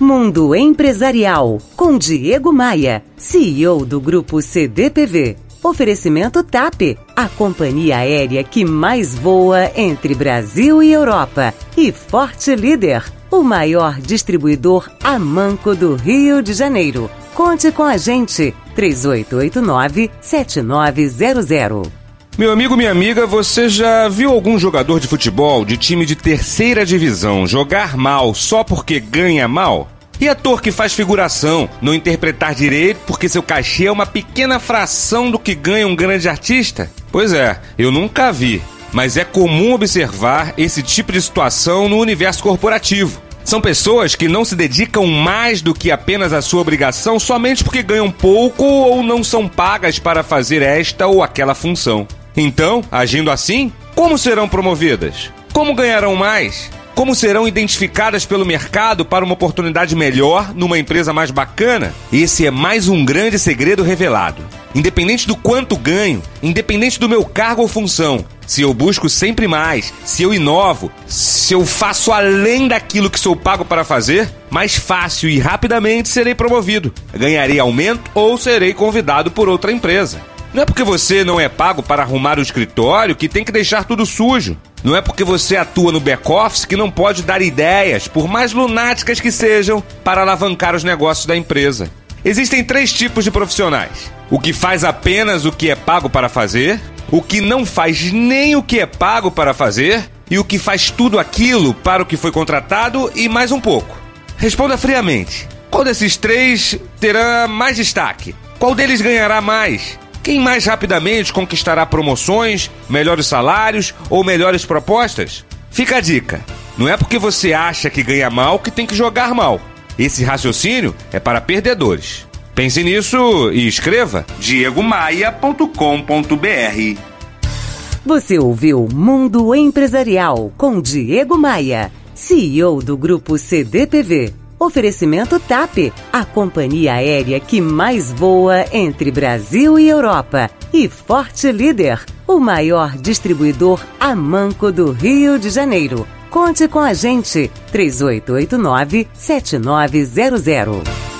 Mundo Empresarial, com Diego Maia, CEO do Grupo CDPV. Oferecimento TAP, a companhia aérea que mais voa entre Brasil e Europa. E Forte Líder, o maior distribuidor a manco do Rio de Janeiro. Conte com a gente, 3889-7900. Meu amigo, minha amiga, você já viu algum jogador de futebol de time de terceira divisão jogar mal só porque ganha mal? E ator que faz figuração, não interpretar direito porque seu cachê é uma pequena fração do que ganha um grande artista? Pois é, eu nunca vi, mas é comum observar esse tipo de situação no universo corporativo. São pessoas que não se dedicam mais do que apenas a sua obrigação somente porque ganham pouco ou não são pagas para fazer esta ou aquela função. Então, agindo assim, como serão promovidas? Como ganharão mais? Como serão identificadas pelo mercado para uma oportunidade melhor numa empresa mais bacana? Esse é mais um grande segredo revelado. Independente do quanto ganho, independente do meu cargo ou função, se eu busco sempre mais, se eu inovo, se eu faço além daquilo que sou pago para fazer, mais fácil e rapidamente serei promovido. Ganharei aumento ou serei convidado por outra empresa. Não é porque você não é pago para arrumar o escritório que tem que deixar tudo sujo. Não é porque você atua no back-office que não pode dar ideias, por mais lunáticas que sejam, para alavancar os negócios da empresa. Existem três tipos de profissionais: o que faz apenas o que é pago para fazer, o que não faz nem o que é pago para fazer e o que faz tudo aquilo para o que foi contratado e mais um pouco. Responda friamente: qual desses três terá mais destaque? Qual deles ganhará mais? Quem mais rapidamente conquistará promoções, melhores salários ou melhores propostas? Fica a dica: não é porque você acha que ganha mal que tem que jogar mal. Esse raciocínio é para perdedores. Pense nisso e escreva diegomaia.com.br. Você ouviu Mundo Empresarial com Diego Maia, CEO do Grupo CDPV. Oferecimento TAP, a companhia aérea que mais voa entre Brasil e Europa. E Forte Líder, o maior distribuidor a manco do Rio de Janeiro. Conte com a gente, 3889 7900.